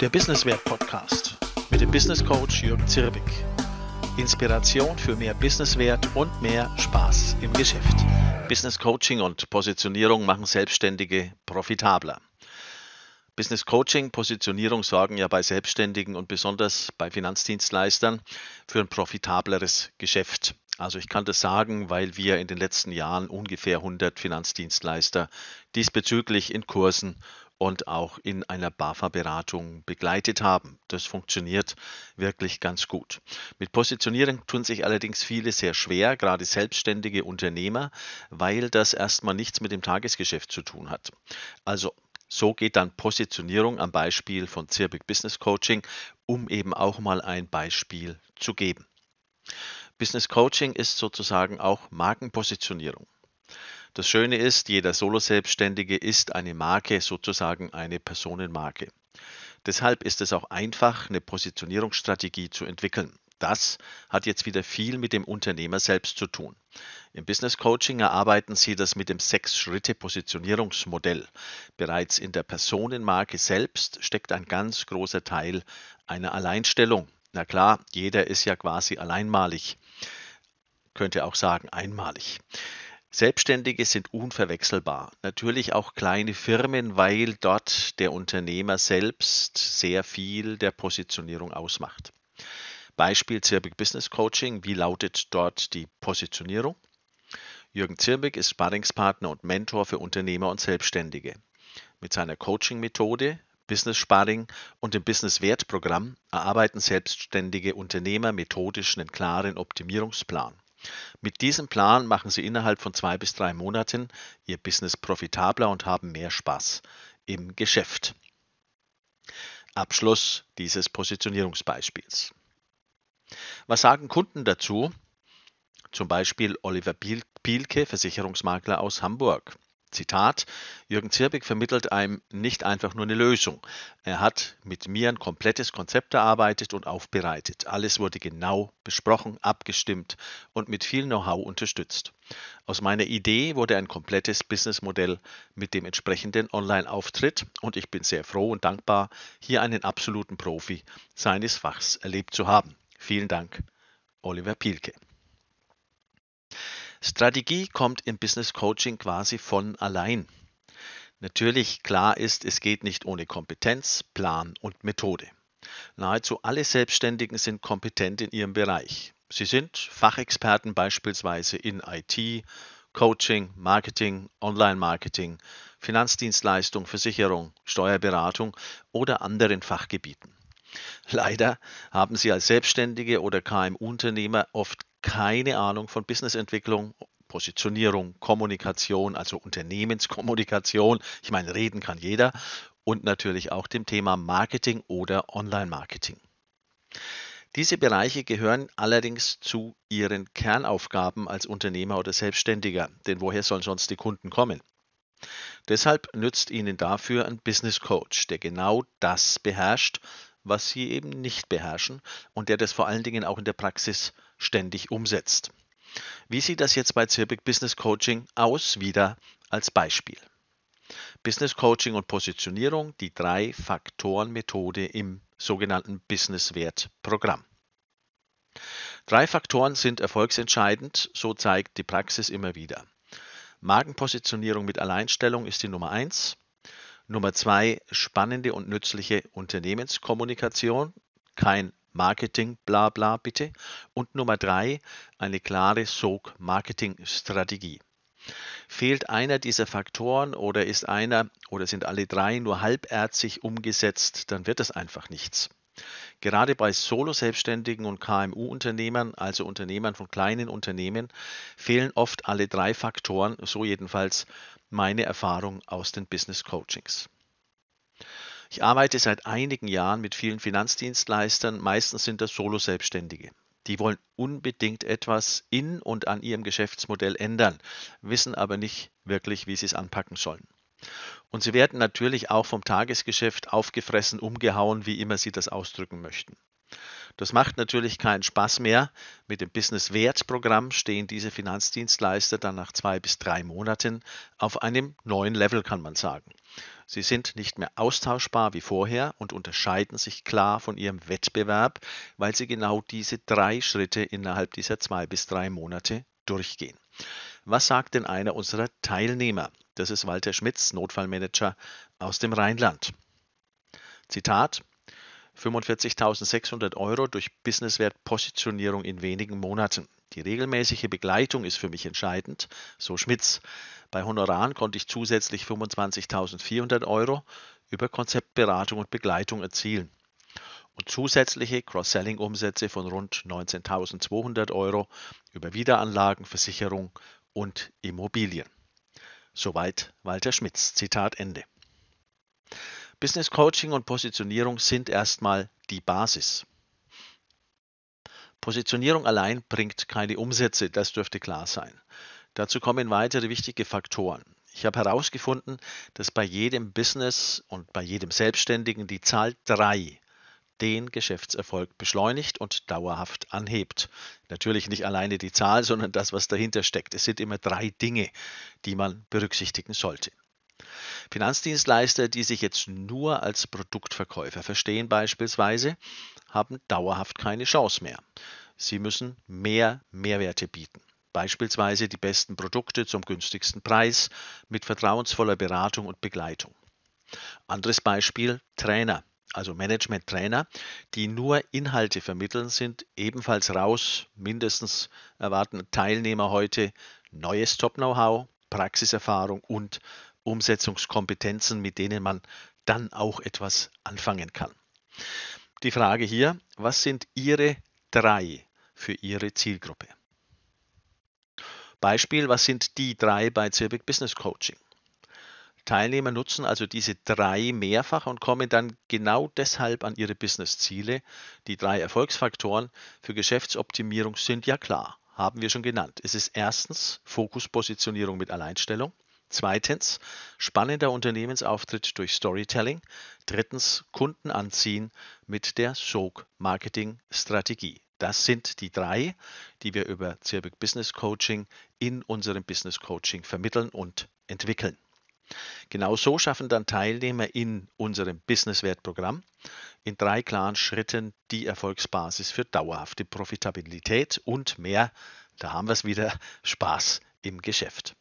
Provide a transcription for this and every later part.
Der Businesswert Podcast mit dem Business Coach Jürgen Zirbig. Inspiration für mehr Businesswert und mehr Spaß im Geschäft. Business Coaching und Positionierung machen Selbstständige profitabler. Business Coaching, Positionierung sorgen ja bei Selbstständigen und besonders bei Finanzdienstleistern für ein profitableres Geschäft. Also ich kann das sagen, weil wir in den letzten Jahren ungefähr 100 Finanzdienstleister diesbezüglich in Kursen und auch in einer BAFA-Beratung begleitet haben. Das funktioniert wirklich ganz gut. Mit Positionierung tun sich allerdings viele sehr schwer, gerade selbstständige Unternehmer, weil das erstmal nichts mit dem Tagesgeschäft zu tun hat. Also so geht dann Positionierung am Beispiel von Zirbig Business Coaching, um eben auch mal ein Beispiel zu geben. Business Coaching ist sozusagen auch Markenpositionierung. Das Schöne ist, jeder Solo-Selbstständige ist eine Marke, sozusagen eine Personenmarke. Deshalb ist es auch einfach, eine Positionierungsstrategie zu entwickeln. Das hat jetzt wieder viel mit dem Unternehmer selbst zu tun. Im Business Coaching erarbeiten Sie das mit dem Sechs-Schritte-Positionierungsmodell. Bereits in der Personenmarke selbst steckt ein ganz großer Teil einer Alleinstellung. Na klar, jeder ist ja quasi alleinmalig, könnte auch sagen einmalig. Selbstständige sind unverwechselbar. Natürlich auch kleine Firmen, weil dort der Unternehmer selbst sehr viel der Positionierung ausmacht. Beispiel Zirbig Business Coaching. Wie lautet dort die Positionierung? Jürgen Zirbig ist Sparringspartner und Mentor für Unternehmer und Selbstständige. Mit seiner Coaching-Methode, Business Sparring und dem Business Wertprogramm erarbeiten selbstständige Unternehmer methodisch einen klaren Optimierungsplan. Mit diesem Plan machen Sie innerhalb von zwei bis drei Monaten Ihr Business profitabler und haben mehr Spaß im Geschäft. Abschluss dieses Positionierungsbeispiels. Was sagen Kunden dazu? Zum Beispiel Oliver Pielke, Versicherungsmakler aus Hamburg. Zitat, Jürgen Zirbig vermittelt einem nicht einfach nur eine Lösung. Er hat mit mir ein komplettes Konzept erarbeitet und aufbereitet. Alles wurde genau besprochen, abgestimmt und mit viel Know-how unterstützt. Aus meiner Idee wurde ein komplettes Businessmodell mit dem entsprechenden Online-Auftritt und ich bin sehr froh und dankbar, hier einen absoluten Profi seines Fachs erlebt zu haben. Vielen Dank, Oliver Pielke. Strategie kommt im Business Coaching quasi von allein. Natürlich klar ist, es geht nicht ohne Kompetenz, Plan und Methode. Nahezu alle Selbstständigen sind kompetent in ihrem Bereich. Sie sind Fachexperten beispielsweise in IT, Coaching, Marketing, Online-Marketing, Finanzdienstleistung, Versicherung, Steuerberatung oder anderen Fachgebieten. Leider haben Sie als Selbstständige oder KMU-Unternehmer oft keine Ahnung von Businessentwicklung, Positionierung, Kommunikation, also Unternehmenskommunikation. Ich meine, reden kann jeder. Und natürlich auch dem Thema Marketing oder Online-Marketing. Diese Bereiche gehören allerdings zu Ihren Kernaufgaben als Unternehmer oder Selbstständiger, denn woher sollen sonst die Kunden kommen? Deshalb nützt Ihnen dafür ein Business Coach, der genau das beherrscht, was Sie eben nicht beherrschen und der das vor allen Dingen auch in der Praxis ständig umsetzt. Wie sieht das jetzt bei Zirbig Business Coaching aus? Wieder als Beispiel. Business Coaching und Positionierung, die drei Faktoren Methode im sogenannten Business Wert Programm. Drei Faktoren sind erfolgsentscheidend, so zeigt die Praxis immer wieder. Markenpositionierung mit Alleinstellung ist die Nummer eins. Nummer zwei, spannende und nützliche Unternehmenskommunikation. Kein Marketing, bla bla bitte. Und Nummer drei, eine klare Sog-Marketing-Strategie. Fehlt einer dieser Faktoren oder ist einer oder sind alle drei nur halbärzig umgesetzt, dann wird es einfach nichts. Gerade bei Solo-Selbstständigen und KMU-Unternehmern, also Unternehmern von kleinen Unternehmen, fehlen oft alle drei Faktoren, so jedenfalls meine Erfahrung aus den Business Coachings. Ich arbeite seit einigen Jahren mit vielen Finanzdienstleistern, meistens sind das Solo-Selbstständige. Die wollen unbedingt etwas in und an ihrem Geschäftsmodell ändern, wissen aber nicht wirklich, wie sie es anpacken sollen. Und sie werden natürlich auch vom Tagesgeschäft aufgefressen, umgehauen, wie immer sie das ausdrücken möchten. Das macht natürlich keinen Spaß mehr. Mit dem Business Wert Programm stehen diese Finanzdienstleister dann nach zwei bis drei Monaten auf einem neuen Level, kann man sagen. Sie sind nicht mehr austauschbar wie vorher und unterscheiden sich klar von ihrem Wettbewerb, weil sie genau diese drei Schritte innerhalb dieser zwei bis drei Monate durchgehen. Was sagt denn einer unserer Teilnehmer? Das ist Walter Schmitz, Notfallmanager aus dem Rheinland. Zitat 45.600 Euro durch Businesswert-Positionierung in wenigen Monaten. Die regelmäßige Begleitung ist für mich entscheidend, so Schmitz. Bei Honoraren konnte ich zusätzlich 25.400 Euro über Konzeptberatung und Begleitung erzielen und zusätzliche Cross-Selling-Umsätze von rund 19.200 Euro über Wiederanlagen, Versicherung und Immobilien. Soweit Walter Schmitz. Zitat Ende. Business Coaching und Positionierung sind erstmal die Basis. Positionierung allein bringt keine Umsätze, das dürfte klar sein. Dazu kommen weitere wichtige Faktoren. Ich habe herausgefunden, dass bei jedem Business und bei jedem Selbstständigen die Zahl 3 den Geschäftserfolg beschleunigt und dauerhaft anhebt. Natürlich nicht alleine die Zahl, sondern das, was dahinter steckt. Es sind immer drei Dinge, die man berücksichtigen sollte. Finanzdienstleister, die sich jetzt nur als Produktverkäufer verstehen beispielsweise, haben dauerhaft keine Chance mehr. Sie müssen mehr Mehrwerte bieten. Beispielsweise die besten Produkte zum günstigsten Preis mit vertrauensvoller Beratung und Begleitung. Anderes Beispiel Trainer, also Management-Trainer, die nur Inhalte vermitteln, sind ebenfalls raus. Mindestens erwarten Teilnehmer heute neues Top-Know-how, Praxiserfahrung und Umsetzungskompetenzen, mit denen man dann auch etwas anfangen kann. Die Frage hier, was sind Ihre drei für Ihre Zielgruppe? Beispiel, was sind die drei bei Zirbeck Business Coaching? Teilnehmer nutzen also diese drei mehrfach und kommen dann genau deshalb an ihre Business-Ziele. Die drei Erfolgsfaktoren für Geschäftsoptimierung sind ja klar, haben wir schon genannt. Es ist erstens Fokuspositionierung mit Alleinstellung. Zweitens spannender Unternehmensauftritt durch Storytelling. Drittens Kunden anziehen mit der SOG Marketing Strategie. Das sind die drei, die wir über Zirbeck Business Coaching in unserem Business Coaching vermitteln und entwickeln. Genau so schaffen dann Teilnehmer in unserem Business-Wert-Programm in drei klaren Schritten die Erfolgsbasis für dauerhafte Profitabilität und mehr, da haben wir es wieder, Spaß im Geschäft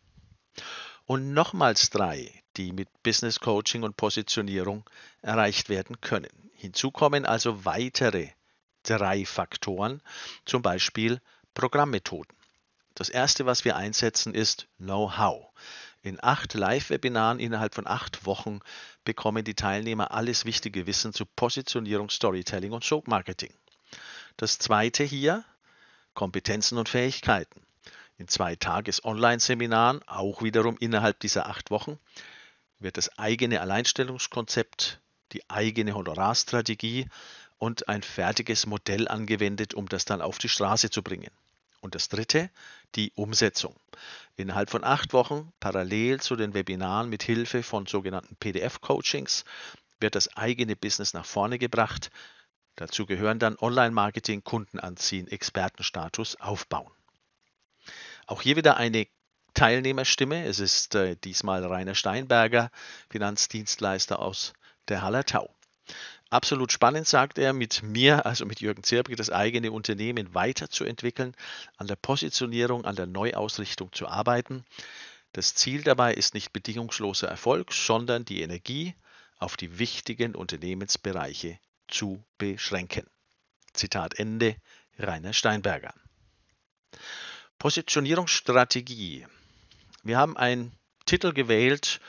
und nochmals drei, die mit Business Coaching und Positionierung erreicht werden können. Hinzu kommen also weitere drei Faktoren, zum Beispiel Programmmethoden. Das erste, was wir einsetzen, ist Know-how. In acht Live-Webinaren innerhalb von acht Wochen bekommen die Teilnehmer alles wichtige Wissen zu Positionierung, Storytelling und Show Marketing. Das zweite hier, Kompetenzen und Fähigkeiten in zwei Tages-Online-Seminaren, auch wiederum innerhalb dieser acht Wochen, wird das eigene Alleinstellungskonzept, die eigene Honorarstrategie und ein fertiges Modell angewendet, um das dann auf die Straße zu bringen. Und das dritte, die Umsetzung. Innerhalb von acht Wochen, parallel zu den Webinaren mit Hilfe von sogenannten PDF-Coachings, wird das eigene Business nach vorne gebracht. Dazu gehören dann Online-Marketing, Kunden anziehen, Expertenstatus aufbauen. Auch hier wieder eine Teilnehmerstimme. Es ist äh, diesmal Rainer Steinberger, Finanzdienstleister aus der Hallertau. Absolut spannend, sagt er, mit mir, also mit Jürgen Zirbrich, das eigene Unternehmen weiterzuentwickeln, an der Positionierung, an der Neuausrichtung zu arbeiten. Das Ziel dabei ist nicht bedingungsloser Erfolg, sondern die Energie auf die wichtigen Unternehmensbereiche zu beschränken. Zitat Ende, Rainer Steinberger. Positionierungsstrategie. Wir haben einen Titel gewählt,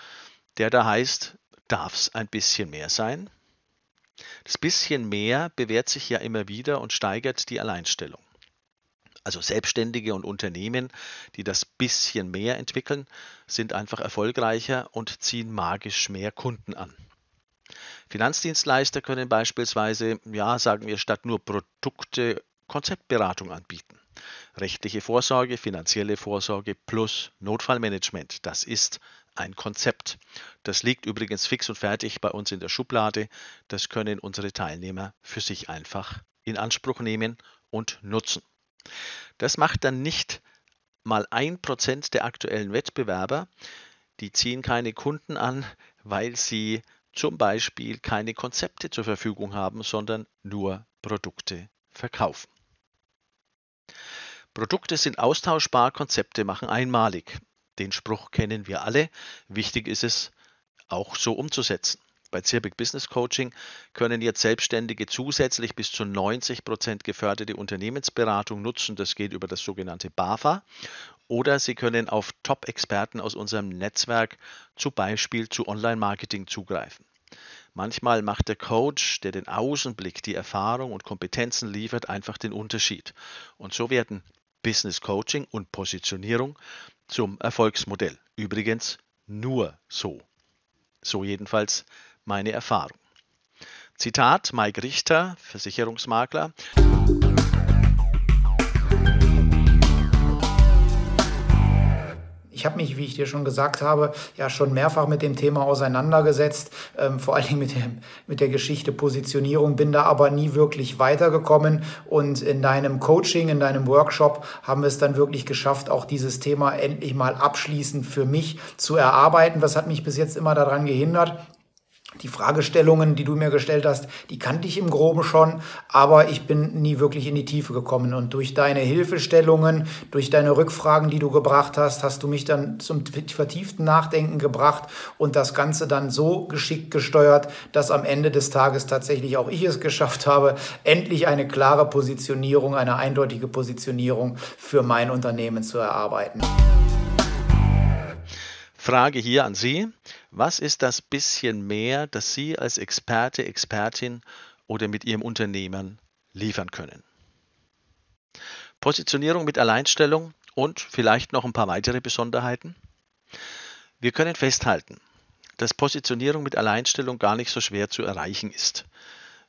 der da heißt, darf es ein bisschen mehr sein? Das bisschen mehr bewährt sich ja immer wieder und steigert die Alleinstellung. Also Selbstständige und Unternehmen, die das bisschen mehr entwickeln, sind einfach erfolgreicher und ziehen magisch mehr Kunden an. Finanzdienstleister können beispielsweise, ja, sagen wir, statt nur Produkte Konzeptberatung anbieten. Rechtliche Vorsorge, finanzielle Vorsorge plus Notfallmanagement. Das ist ein Konzept. Das liegt übrigens fix und fertig bei uns in der Schublade. Das können unsere Teilnehmer für sich einfach in Anspruch nehmen und nutzen. Das macht dann nicht mal ein Prozent der aktuellen Wettbewerber. Die ziehen keine Kunden an, weil sie zum Beispiel keine Konzepte zur Verfügung haben, sondern nur Produkte verkaufen. Produkte sind austauschbar, Konzepte machen einmalig. Den Spruch kennen wir alle. Wichtig ist es, auch so umzusetzen. Bei Zirbig Business Coaching können jetzt Selbstständige zusätzlich bis zu 90 Prozent geförderte Unternehmensberatung nutzen. Das geht über das sogenannte BAFA. Oder Sie können auf Top-Experten aus unserem Netzwerk zum Beispiel zu Online-Marketing zugreifen. Manchmal macht der Coach, der den Außenblick, die Erfahrung und Kompetenzen liefert, einfach den Unterschied. Und so werden Business Coaching und Positionierung zum Erfolgsmodell. Übrigens nur so. So jedenfalls meine Erfahrung. Zitat Mike Richter, Versicherungsmakler. Ich habe mich, wie ich dir schon gesagt habe, ja schon mehrfach mit dem Thema auseinandergesetzt, ähm, vor allem mit, dem, mit der Geschichte Positionierung, bin da aber nie wirklich weitergekommen. Und in deinem Coaching, in deinem Workshop haben wir es dann wirklich geschafft, auch dieses Thema endlich mal abschließend für mich zu erarbeiten. Was hat mich bis jetzt immer daran gehindert? Die Fragestellungen, die du mir gestellt hast, die kannte ich im Groben schon, aber ich bin nie wirklich in die Tiefe gekommen. Und durch deine Hilfestellungen, durch deine Rückfragen, die du gebracht hast, hast du mich dann zum vertieften Nachdenken gebracht und das Ganze dann so geschickt gesteuert, dass am Ende des Tages tatsächlich auch ich es geschafft habe, endlich eine klare Positionierung, eine eindeutige Positionierung für mein Unternehmen zu erarbeiten. Frage hier an Sie. Was ist das bisschen mehr, das Sie als Experte, Expertin oder mit Ihrem Unternehmen liefern können? Positionierung mit Alleinstellung und vielleicht noch ein paar weitere Besonderheiten. Wir können festhalten, dass Positionierung mit Alleinstellung gar nicht so schwer zu erreichen ist.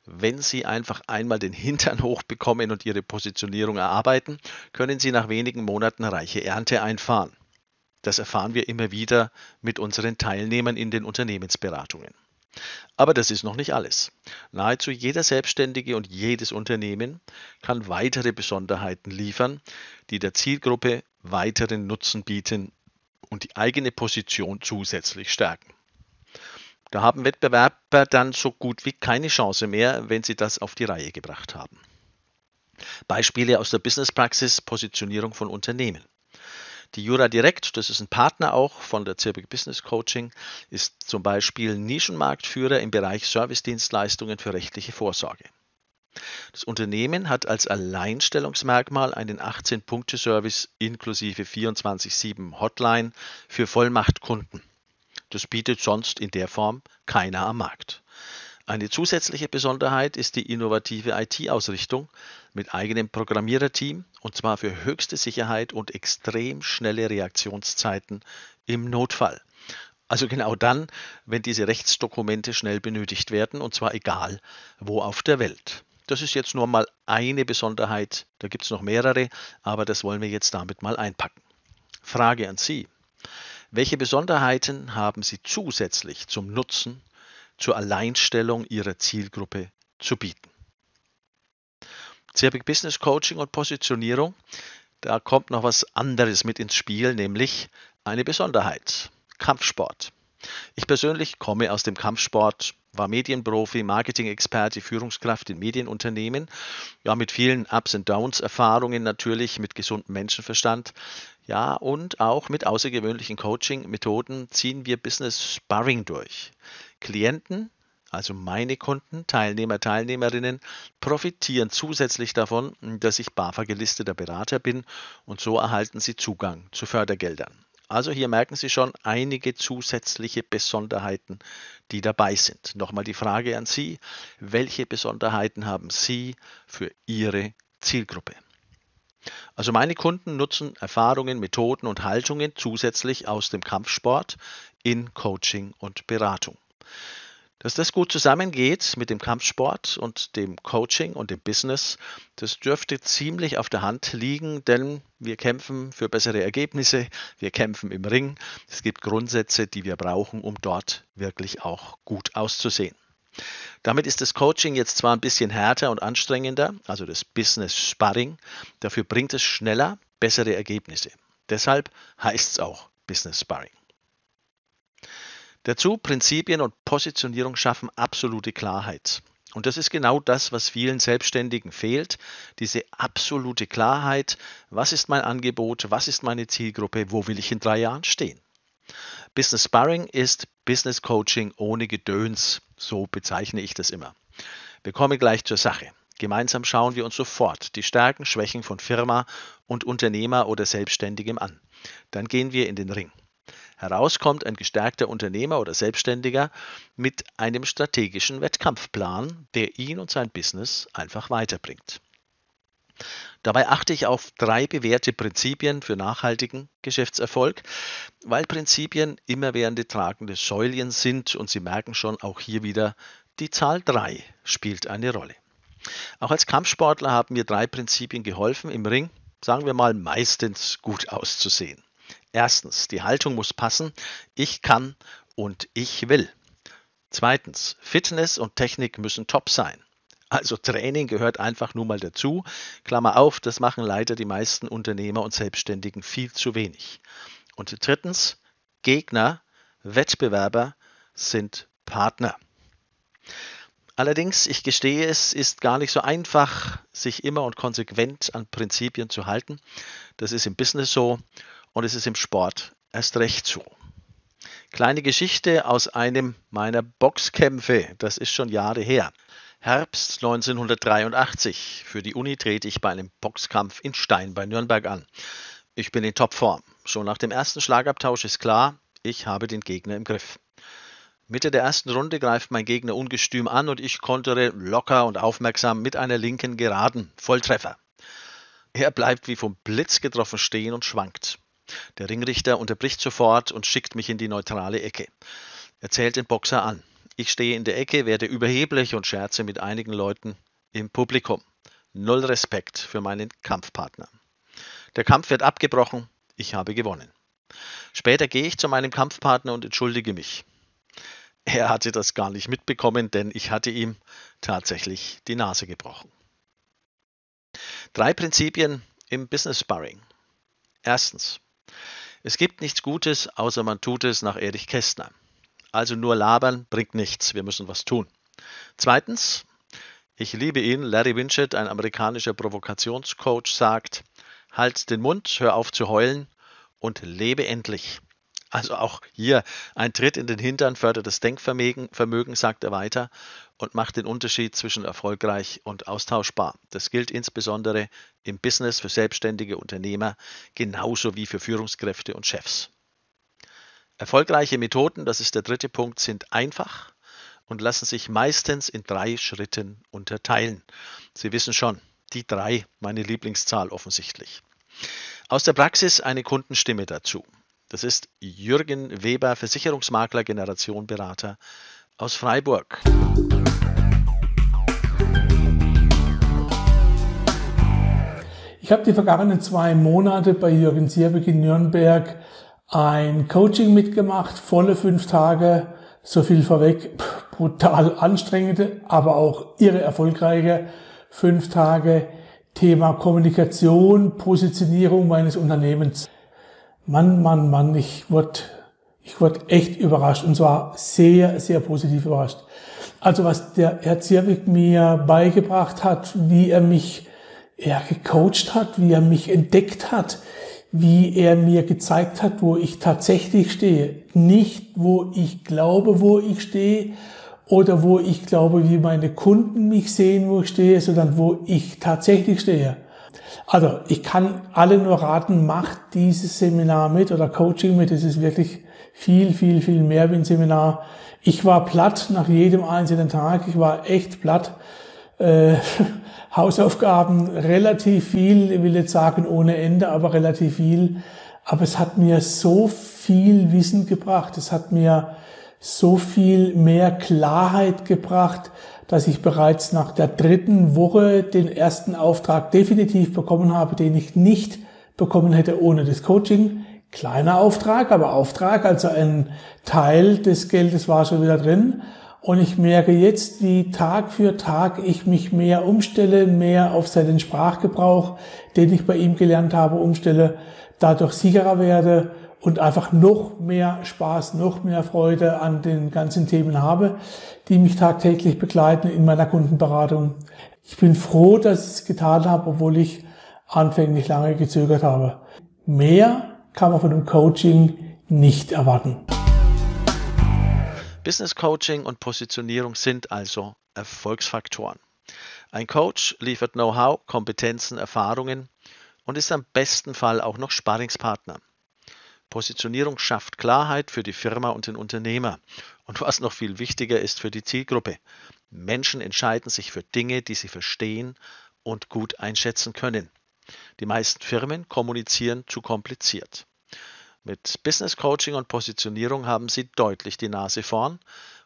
Wenn Sie einfach einmal den Hintern hochbekommen und Ihre Positionierung erarbeiten, können Sie nach wenigen Monaten reiche Ernte einfahren. Das erfahren wir immer wieder mit unseren Teilnehmern in den Unternehmensberatungen. Aber das ist noch nicht alles. Nahezu jeder Selbstständige und jedes Unternehmen kann weitere Besonderheiten liefern, die der Zielgruppe weiteren Nutzen bieten und die eigene Position zusätzlich stärken. Da haben Wettbewerber dann so gut wie keine Chance mehr, wenn sie das auf die Reihe gebracht haben. Beispiele aus der Businesspraxis Positionierung von Unternehmen. Die Jura Direct, das ist ein Partner auch von der Zirbig Business Coaching, ist zum Beispiel Nischenmarktführer im Bereich Servicedienstleistungen für rechtliche Vorsorge. Das Unternehmen hat als Alleinstellungsmerkmal einen 18-Punkte-Service inklusive 24-7 Hotline für Vollmachtkunden. Das bietet sonst in der Form keiner am Markt. Eine zusätzliche Besonderheit ist die innovative IT-Ausrichtung mit eigenem Programmiererteam und zwar für höchste Sicherheit und extrem schnelle Reaktionszeiten im Notfall. Also genau dann, wenn diese Rechtsdokumente schnell benötigt werden und zwar egal wo auf der Welt. Das ist jetzt nur mal eine Besonderheit, da gibt es noch mehrere, aber das wollen wir jetzt damit mal einpacken. Frage an Sie. Welche Besonderheiten haben Sie zusätzlich zum Nutzen zur Alleinstellung ihrer Zielgruppe zu bieten. Zirbig Business Coaching und Positionierung, da kommt noch was anderes mit ins Spiel, nämlich eine Besonderheit, Kampfsport. Ich persönlich komme aus dem Kampfsport, war Medienprofi, Marketing-Experte, Führungskraft in Medienunternehmen, ja mit vielen Ups und Downs Erfahrungen natürlich, mit gesundem Menschenverstand. Ja, und auch mit außergewöhnlichen Coaching-Methoden ziehen wir Business Sparring durch. Klienten, also meine Kunden, Teilnehmer, Teilnehmerinnen, profitieren zusätzlich davon, dass ich BAFA gelisteter Berater bin und so erhalten sie Zugang zu Fördergeldern. Also hier merken Sie schon einige zusätzliche Besonderheiten, die dabei sind. Nochmal die Frage an Sie, welche Besonderheiten haben Sie für Ihre Zielgruppe? Also meine Kunden nutzen Erfahrungen, Methoden und Haltungen zusätzlich aus dem Kampfsport in Coaching und Beratung. Dass das gut zusammengeht mit dem Kampfsport und dem Coaching und dem Business, das dürfte ziemlich auf der Hand liegen, denn wir kämpfen für bessere Ergebnisse, wir kämpfen im Ring. Es gibt Grundsätze, die wir brauchen, um dort wirklich auch gut auszusehen. Damit ist das Coaching jetzt zwar ein bisschen härter und anstrengender, also das Business Sparring, dafür bringt es schneller bessere Ergebnisse. Deshalb heißt es auch Business Sparring. Dazu Prinzipien und Positionierung schaffen absolute Klarheit. Und das ist genau das, was vielen Selbstständigen fehlt, diese absolute Klarheit, was ist mein Angebot, was ist meine Zielgruppe, wo will ich in drei Jahren stehen. Business Sparring ist Business Coaching ohne Gedöns, so bezeichne ich das immer. Wir kommen gleich zur Sache. Gemeinsam schauen wir uns sofort die Stärken, Schwächen von Firma und Unternehmer oder Selbstständigem an. Dann gehen wir in den Ring. Heraus kommt ein gestärkter Unternehmer oder Selbstständiger mit einem strategischen Wettkampfplan, der ihn und sein Business einfach weiterbringt. Dabei achte ich auf drei bewährte Prinzipien für nachhaltigen Geschäftserfolg, weil Prinzipien immerwährende tragende Säulchen sind und Sie merken schon auch hier wieder, die Zahl 3 spielt eine Rolle. Auch als Kampfsportler haben mir drei Prinzipien geholfen, im Ring, sagen wir mal, meistens gut auszusehen. Erstens, die Haltung muss passen. Ich kann und ich will. Zweitens, Fitness und Technik müssen top sein. Also Training gehört einfach nur mal dazu. Klammer auf, das machen leider die meisten Unternehmer und Selbstständigen viel zu wenig. Und drittens, Gegner, Wettbewerber sind Partner. Allerdings, ich gestehe es, ist gar nicht so einfach, sich immer und konsequent an Prinzipien zu halten. Das ist im Business so und es ist im Sport erst recht so. Kleine Geschichte aus einem meiner Boxkämpfe, das ist schon Jahre her. Herbst 1983. Für die Uni trete ich bei einem Boxkampf in Stein bei Nürnberg an. Ich bin in Topform. Schon nach dem ersten Schlagabtausch ist klar, ich habe den Gegner im Griff. Mitte der ersten Runde greift mein Gegner ungestüm an und ich kontere locker und aufmerksam mit einer linken Geraden. Volltreffer. Er bleibt wie vom Blitz getroffen stehen und schwankt. Der Ringrichter unterbricht sofort und schickt mich in die neutrale Ecke. Er zählt den Boxer an. Ich stehe in der Ecke, werde überheblich und scherze mit einigen Leuten im Publikum. Null Respekt für meinen Kampfpartner. Der Kampf wird abgebrochen. Ich habe gewonnen. Später gehe ich zu meinem Kampfpartner und entschuldige mich. Er hatte das gar nicht mitbekommen, denn ich hatte ihm tatsächlich die Nase gebrochen. Drei Prinzipien im Business Sparring. Erstens. Es gibt nichts Gutes, außer man tut es nach Erich Kästner. Also nur labern bringt nichts, wir müssen was tun. Zweitens, ich liebe ihn, Larry Winchett, ein amerikanischer Provokationscoach, sagt, halt den Mund, hör auf zu heulen und lebe endlich. Also auch hier ein Tritt in den Hintern fördert das Denkvermögen, Vermögen, sagt er weiter, und macht den Unterschied zwischen erfolgreich und austauschbar. Das gilt insbesondere im Business für selbstständige Unternehmer genauso wie für Führungskräfte und Chefs. Erfolgreiche Methoden, das ist der dritte Punkt, sind einfach und lassen sich meistens in drei Schritten unterteilen. Sie wissen schon, die drei, meine Lieblingszahl offensichtlich. Aus der Praxis eine Kundenstimme dazu. Das ist Jürgen Weber, Versicherungsmakler, Generationenberater aus Freiburg. Ich habe die vergangenen zwei Monate bei Jürgen Sierbeck in Nürnberg ein Coaching mitgemacht, volle fünf Tage, so viel vorweg, brutal anstrengende, aber auch irre erfolgreiche fünf Tage. Thema Kommunikation, Positionierung meines Unternehmens. Mann, Mann, Mann, ich wurde, ich wurde echt überrascht und zwar sehr, sehr positiv überrascht. Also was der Herr Zierwig mir beigebracht hat, wie er mich er gecoacht hat, wie er mich entdeckt hat, wie er mir gezeigt hat, wo ich tatsächlich stehe. Nicht, wo ich glaube, wo ich stehe oder wo ich glaube, wie meine Kunden mich sehen, wo ich stehe, sondern wo ich tatsächlich stehe. Also ich kann alle nur raten, macht dieses Seminar mit oder Coaching mit. Es ist wirklich viel, viel, viel mehr wie ein Seminar. Ich war platt nach jedem einzelnen Tag. Ich war echt platt. Äh, Hausaufgaben relativ viel, ich will jetzt sagen ohne Ende, aber relativ viel. Aber es hat mir so viel Wissen gebracht. Es hat mir so viel mehr Klarheit gebracht dass ich bereits nach der dritten Woche den ersten Auftrag definitiv bekommen habe, den ich nicht bekommen hätte ohne das Coaching. Kleiner Auftrag, aber Auftrag, also ein Teil des Geldes war schon wieder drin. Und ich merke jetzt, wie Tag für Tag ich mich mehr umstelle, mehr auf seinen Sprachgebrauch, den ich bei ihm gelernt habe, umstelle, dadurch sicherer werde und einfach noch mehr Spaß, noch mehr Freude an den ganzen Themen habe, die mich tagtäglich begleiten in meiner Kundenberatung. Ich bin froh, dass ich es getan habe, obwohl ich anfänglich lange gezögert habe. Mehr kann man von dem Coaching nicht erwarten. Business Coaching und Positionierung sind also Erfolgsfaktoren. Ein Coach liefert Know-how, Kompetenzen, Erfahrungen und ist am besten Fall auch noch Sparingspartner. Positionierung schafft Klarheit für die Firma und den Unternehmer. Und was noch viel wichtiger ist für die Zielgruppe. Menschen entscheiden sich für Dinge, die sie verstehen und gut einschätzen können. Die meisten Firmen kommunizieren zu kompliziert. Mit Business Coaching und Positionierung haben sie deutlich die Nase vorn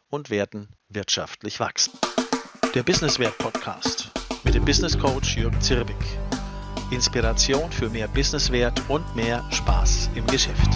und werden wirtschaftlich wachsen. Der Businesswert Podcast mit dem Business Coach Jürgen Zirbig. Inspiration für mehr Businesswert und mehr Spaß im Geschäft.